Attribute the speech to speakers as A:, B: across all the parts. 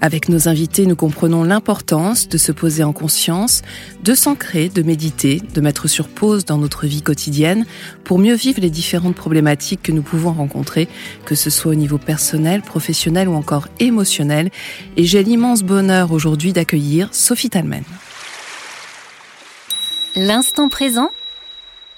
A: Avec nos invités, nous comprenons l'importance de se poser en conscience, de s'ancrer, de méditer, de mettre sur pause dans notre vie quotidienne pour mieux vivre les différentes problématiques que nous pouvons rencontrer, que ce soit au niveau personnel, professionnel ou encore émotionnel. Et j'ai l'immense bonheur aujourd'hui d'accueillir Sophie Talmen.
B: L'instant présent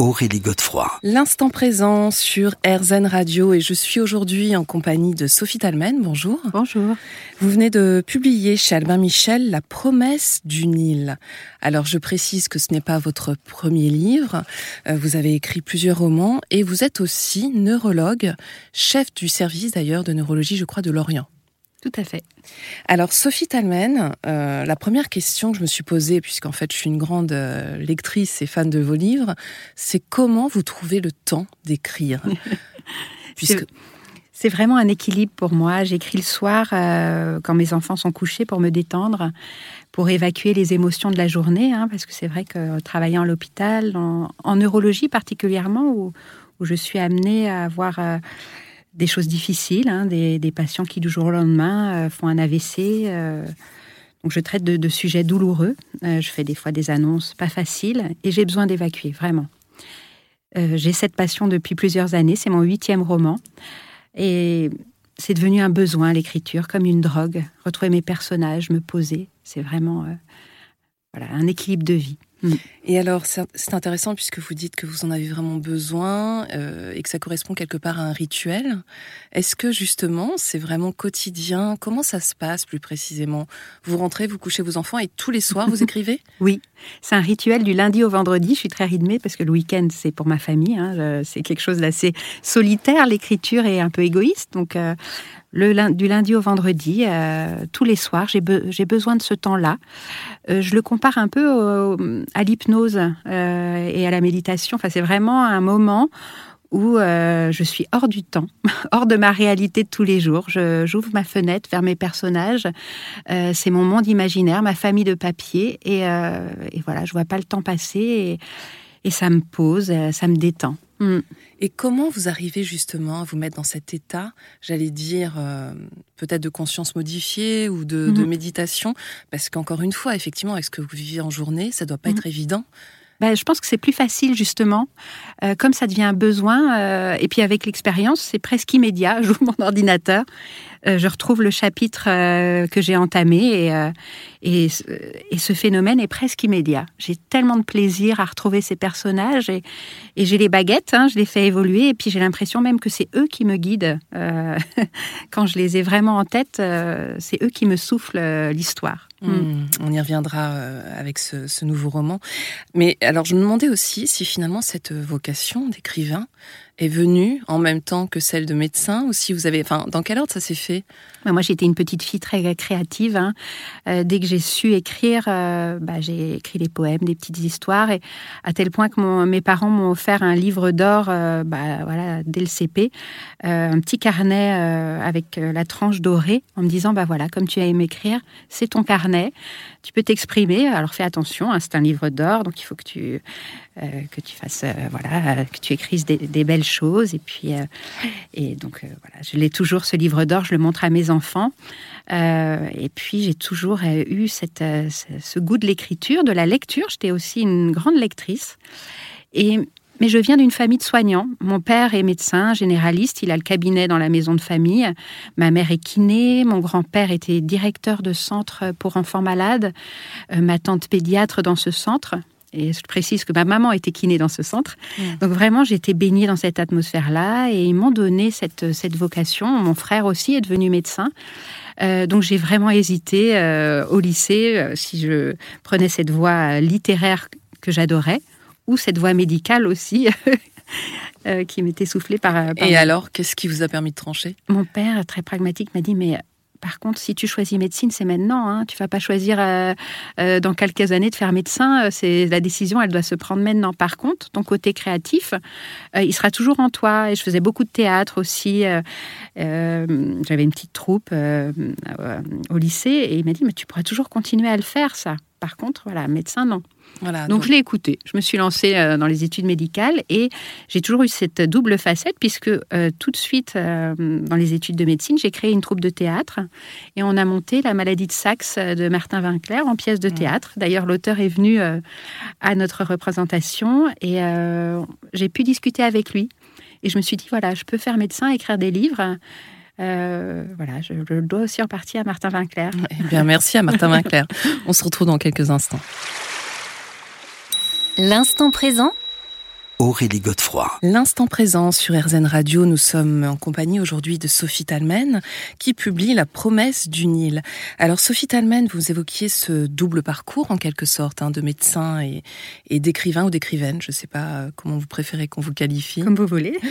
C: Aurélie Godefroy.
A: L'instant présent sur RZN Radio et je suis aujourd'hui en compagnie de Sophie Talmen. Bonjour.
D: Bonjour.
A: Vous venez de publier chez Albin Michel La promesse du Nil. Alors je précise que ce n'est pas votre premier livre. Euh, vous avez écrit plusieurs romans et vous êtes aussi neurologue, chef du service d'ailleurs de neurologie, je crois, de Lorient.
D: Tout à fait.
A: Alors, Sophie Talmen, euh, la première question que je me suis posée, puisqu'en fait je suis une grande euh, lectrice et fan de vos livres, c'est comment vous trouvez le temps d'écrire?
D: Puisque... C'est vraiment un équilibre pour moi. J'écris le soir euh, quand mes enfants sont couchés pour me détendre, pour évacuer les émotions de la journée, hein, parce que c'est vrai que travaillant à l'hôpital, en, neurologie particulièrement, où, où, je suis amenée à avoir des choses difficiles, hein, des, patients qui du jour au lendemain euh, font un AVC. Euh, donc je traite de, sujets douloureux. Euh, je fais des fois des annonces pas faciles et j'ai besoin d'évacuer, vraiment. j'ai cette passion depuis plusieurs années. C'est mon huitième roman. Et c'est devenu un besoin, l'écriture, comme une drogue. Retrouver mes personnages, me poser, c'est vraiment un équilibre de vie.
A: Mm. Et alors, c'est intéressant puisque vous dites que vous en avez vraiment besoin euh, et que ça correspond quelque part à un rituel. Est-ce que justement, c'est vraiment quotidien? Comment ça se passe plus précisément? Vous rentrez, vous couchez vos enfants et tous les soirs vous écrivez?
D: Oui, c'est un rituel du lundi au vendredi. Je suis très rythmée parce que le week-end, c'est pour ma famille. Hein. C'est quelque chose d'assez solitaire. L'écriture est un peu égoïste. Donc, euh, le, du lundi au vendredi, euh, tous les soirs. J'ai besoin de ce temps-là. Euh, je le compare un peu à l'hypnose euh, et à la méditation. Enfin, c'est vraiment un moment où je suis hors du temps, hors de ma réalité de tous les jours. J'ouvre ma fenêtre vers mes personnages. c'est mon monde imaginaire, ma famille de papier. Et, et, voilà, je vois pas le temps passer et, et ça me pose, ça me détend.
A: Mm. Et comment vous arrivez justement à vous mettre dans cet état, j'allais dire, euh, peut-être de conscience modifiée ou de, mm-hmm. méditation? Parce qu'encore une fois, effectivement, avec ce que vous vivez en journée, ça doit pas mm-hmm. être évident.
D: Ben, je pense que c'est plus facile justement, euh, comme ça devient un besoin, euh, et puis avec l'expérience, c'est presque immédiat. J'ouvre mon ordinateur, je retrouve le chapitre que j'ai entamé, et, et, et, ce phénomène est presque immédiat. J'ai tellement de plaisir à retrouver ces personnages et, et j'ai les baguettes, hein, je les fais évoluer et puis j'ai l'impression même que c'est eux qui me guident. Euh, quand je les ai vraiment en tête, euh, c'est eux qui me soufflent euh, l'histoire.
A: Hmm, hmm. On y reviendra avec ce, ce, nouveau roman. Mais alors je me demandais aussi si finalement cette vocation d'écrivain, est venue en même temps que celle de médecin ou si vous avez, enfin, dans quel ordre ça s'est fait?
D: Moi, j'étais une petite fille très créative. Hein. Euh, dès que j'ai su écrire, euh, bah, j'ai écrit des poèmes, des petites histoires, et à tel point que mon, mes parents m'ont offert un livre d'or, euh, bah, voilà, dès le CP, un petit carnet avec la tranche dorée, en me disant, bah voilà, comme tu aimes écrire, c'est ton carnet, tu peux t'exprimer. Alors fais attention, hein, c'est un livre d'or, donc il faut que tu que tu fasses, voilà, que tu écrives des, des belles Et puis, euh, et donc, euh, voilà, je l'ai toujours, ce livre d'or, je le montre à mes enfants. Euh, et puis, j'ai toujours eu cette, ce goût de l'écriture, de la lecture. J'étais aussi une grande lectrice. Et mais je viens d'une famille de soignants. Mon père est médecin généraliste, il a le cabinet dans la maison de famille. Ma mère est kiné, mon grand-père était directeur de centre pour enfants malades, ma tante pédiatre dans ce centre. Et je précise que ma maman était kiné dans ce centre. Donc vraiment, j'étais baignée dans cette atmosphère-là et ils m'ont donné cette, cette vocation. Mon frère aussi est devenu médecin. Euh, donc j'ai vraiment hésité euh, au lycée euh, si je prenais cette voie littéraire que j'adorais ou cette voie médicale aussi qui m'était soufflée par,
A: par... Et alors, qu'est-ce qui vous a permis de trancher?
D: Mon père, très pragmatique, m'a dit mais par contre, si tu choisis médecine, c'est maintenant. Hein. Tu vas pas choisir euh, euh, dans quelques années de faire médecin. C'est la décision, elle doit se prendre maintenant. Par contre, ton côté créatif, il sera toujours en toi. Et je faisais beaucoup de théâtre aussi. J'avais une petite troupe au lycée et il m'a dit mais tu pourras toujours continuer à le faire ça. Par contre, voilà, médecin non donc, je l'ai écouté. Je me suis lancée euh, dans les études médicales et j'ai toujours eu cette double facette puisque euh, tout de suite euh, dans les études de médecine, j'ai créé une troupe de théâtre et on a monté La maladie de Saxe de Martin Winkler en pièce de théâtre. D'ailleurs, l'auteur est venu à notre représentation et j'ai pu discuter avec lui. Et je me suis dit, voilà, je peux faire médecin, écrire des livres. Voilà, je, je, dois aussi en partie à Martin Winkler.
A: Eh bien, merci à Martin Winkler. On se retrouve dans quelques instants.
B: L'instant présent
C: Aurélie Godefroy.
A: L'instant présent sur RZN Radio, nous sommes en compagnie aujourd'hui de Sophie Talmen qui publie La promesse du Nil. Alors Sophie Talmen, vous évoquiez ce double parcours en quelque sorte hein, de médecin et, d'écrivain ou d'écrivaine, je ne sais pas euh, comment vous préférez qu'on vous qualifie.
D: Comme vous voulez.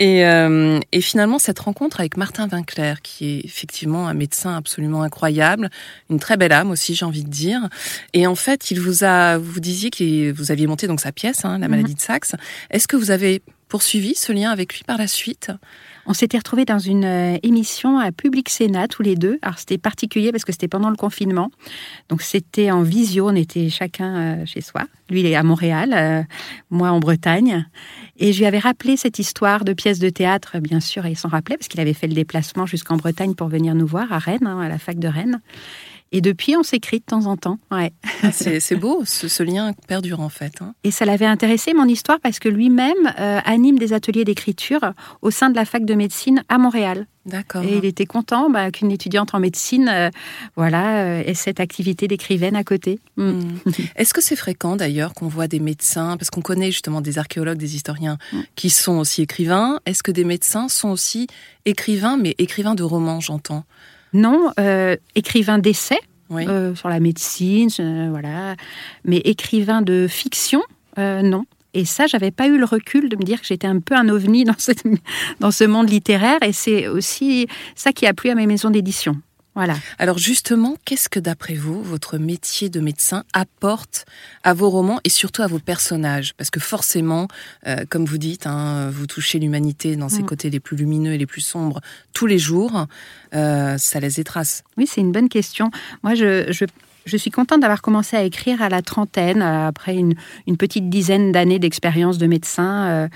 A: Euh, et, finalement cette rencontre avec Martin Winkler qui est effectivement un médecin absolument incroyable, une très belle âme aussi j'ai envie de dire. Et en fait il vous a, vous disiez que vous aviez monté donc sa pièce, hein, La mhm. maladie de Saxe. Est-ce que vous avez poursuivi ce lien avec lui par la suite?
D: On s'était retrouvés dans une euh, émission à Public Sénat tous les deux. Alors c'était particulier parce que c'était pendant le confinement. Donc c'était en visio, on était chacun euh, chez soi. Lui il est à Montréal, euh, moi en Bretagne. Et je lui avais rappelé cette histoire de pièce de théâtre, bien sûr, et il s'en rappelait parce qu'il avait fait le déplacement jusqu'en Bretagne pour venir nous voir à Rennes, hein, à la fac de Rennes. Et depuis, on s'écrit de temps en temps. Ouais.
A: Ah, c'est beau, ce, lien perdure en fait. Hein.
D: Et ça l'avait intéressé, mon histoire, parce que lui-même euh, anime des ateliers d'écriture au sein de la fac de médecine à Montréal.
A: D'accord.
D: Et il était content bah, qu'une étudiante en médecine euh, voilà, euh, ait cette activité d'écrivaine à côté. Mm.
A: Mm. Est-ce que c'est fréquent d'ailleurs qu'on voit des médecins, parce qu'on connaît justement des archéologues, des historiens mm. qui sont aussi écrivains, est-ce que des médecins sont aussi écrivains, mais écrivains de romans, j'entends?
D: Non, euh, écrivain d'essai euh, sur la médecine, euh, voilà. Mais écrivain de fiction, non. Et ça, j'avais pas eu le recul de me dire que j'étais un peu un ovni dans, dans ce monde littéraire. Et c'est aussi ça qui a plu à mes maisons d'édition. Voilà.
A: Alors justement, qu'est-ce que d'après vous, votre métier de médecin apporte à vos romans et surtout à vos personnages? Parce que forcément, euh, comme vous dites, hein, vous touchez l'humanité dans ses mm. côtés les plus lumineux et les plus sombres tous les jours, euh, ça laisse des traces.
D: Oui, c'est une bonne question. Moi, je, je suis contente d'avoir commencé à écrire à la trentaine, après une, une petite dizaine d'années d'expérience de médecin. Euh,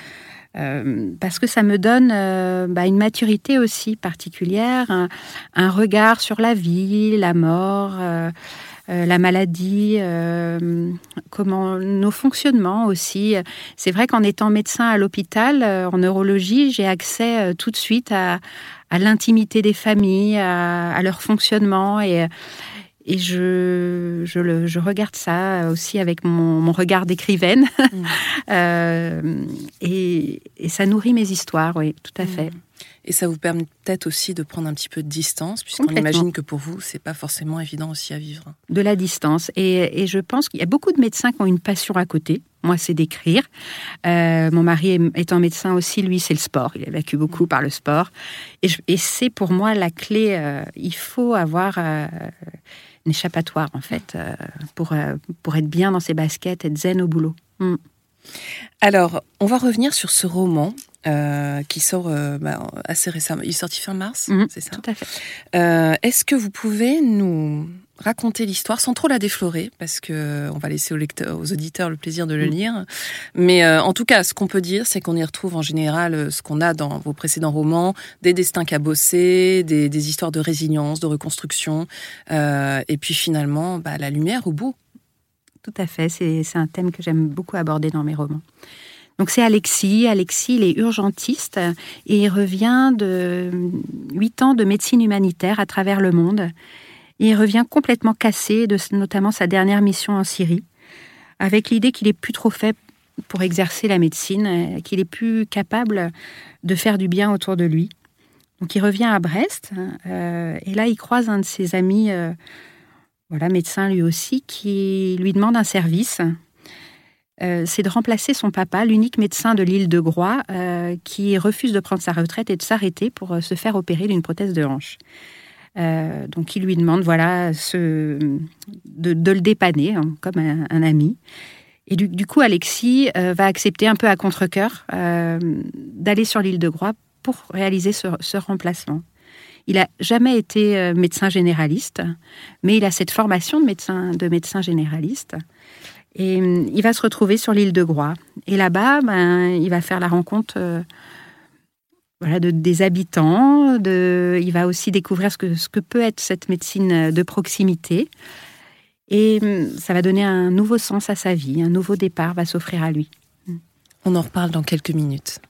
D: euh, parce que ça me donne euh, bah, une maturité aussi particulière, un, regard sur la vie, la mort, euh, la maladie, comment nos fonctionnements aussi. C'est vrai qu'en étant médecin à l'hôpital, en neurologie, j'ai accès tout de suite à, l'intimité des familles, à, à, leur fonctionnement et et je, je, le, je, regarde ça aussi avec mon, mon regard d'écrivaine. Euh, et, et, ça nourrit mes histoires, oui, tout à fait.
A: Et ça vous permet peut-être aussi de prendre un petit peu de distance, puisqu'on imagine que pour vous, c'est pas forcément évident aussi à vivre.
D: De la distance. Et, et je pense qu'il y a beaucoup de médecins qui ont une passion à côté. Moi, c'est d'écrire. Euh, mon mari étant médecin aussi, lui, c'est le sport. Il évacue beaucoup mm. par le sport. Et, et c'est pour moi la clé. Euh, il faut avoir euh, échappatoire en fait pour, pour être bien dans ses baskets, être zen au boulot. Mm.
A: Alors, on va revenir sur ce roman euh, qui sort bah, assez récemment. Il est sorti fin mars,
D: mm-hmm.
A: c'est ça?
D: Tout à fait.
A: Est-ce que vous pouvez nous raconter l'histoire sans trop la déflorer, parce que on va laisser aux, lecteurs, aux auditeurs le plaisir de le mm. lire. Mais euh, en tout cas, ce qu'on peut dire, c'est qu'on y retrouve en général euh, ce qu'on a dans vos précédents romans, des destins cabossés, des, des histoires de résilience, de reconstruction, euh, et puis finalement, bah, la lumière au bout.
D: Tout à fait, c'est un thème que j'aime beaucoup aborder dans mes romans. Donc c'est Alexis. Alexis, il est urgentiste et il revient de huit ans de médecine humanitaire à travers le monde il revient complètement cassé de notamment sa dernière mission en Syrie, avec l'idée qu'il est plus trop fait pour exercer la médecine, euh, qu'il est plus capable de faire du bien autour de lui. Donc il revient à Brest euh, et là il croise un de ses amis, euh, voilà médecin lui aussi, qui lui demande un service. c'est de remplacer son papa, l'unique médecin de l'île de Groix, qui refuse de prendre sa retraite et de s'arrêter pour se faire opérer d'une prothèse de hanche. Donc il lui demande voilà de, le dépanner hein, comme un, ami. Et du, coup, Alexis va accepter un peu à contre-coeur d'aller sur l'île de Groix pour réaliser ce remplacement. Il n'a jamais été euh, médecin généraliste, mais il a cette formation de médecin, de médecin généraliste. Et hum, il va se retrouver sur l'île de Groix. Et là-bas, ben, il va faire la rencontre euh, voilà, de, des habitants. De, il va aussi découvrir ce que, ce que peut être cette médecine de proximité. Et hum, ça va donner un nouveau sens à sa vie, un nouveau départ va s'offrir à lui.
A: On en reparle dans quelques minutes.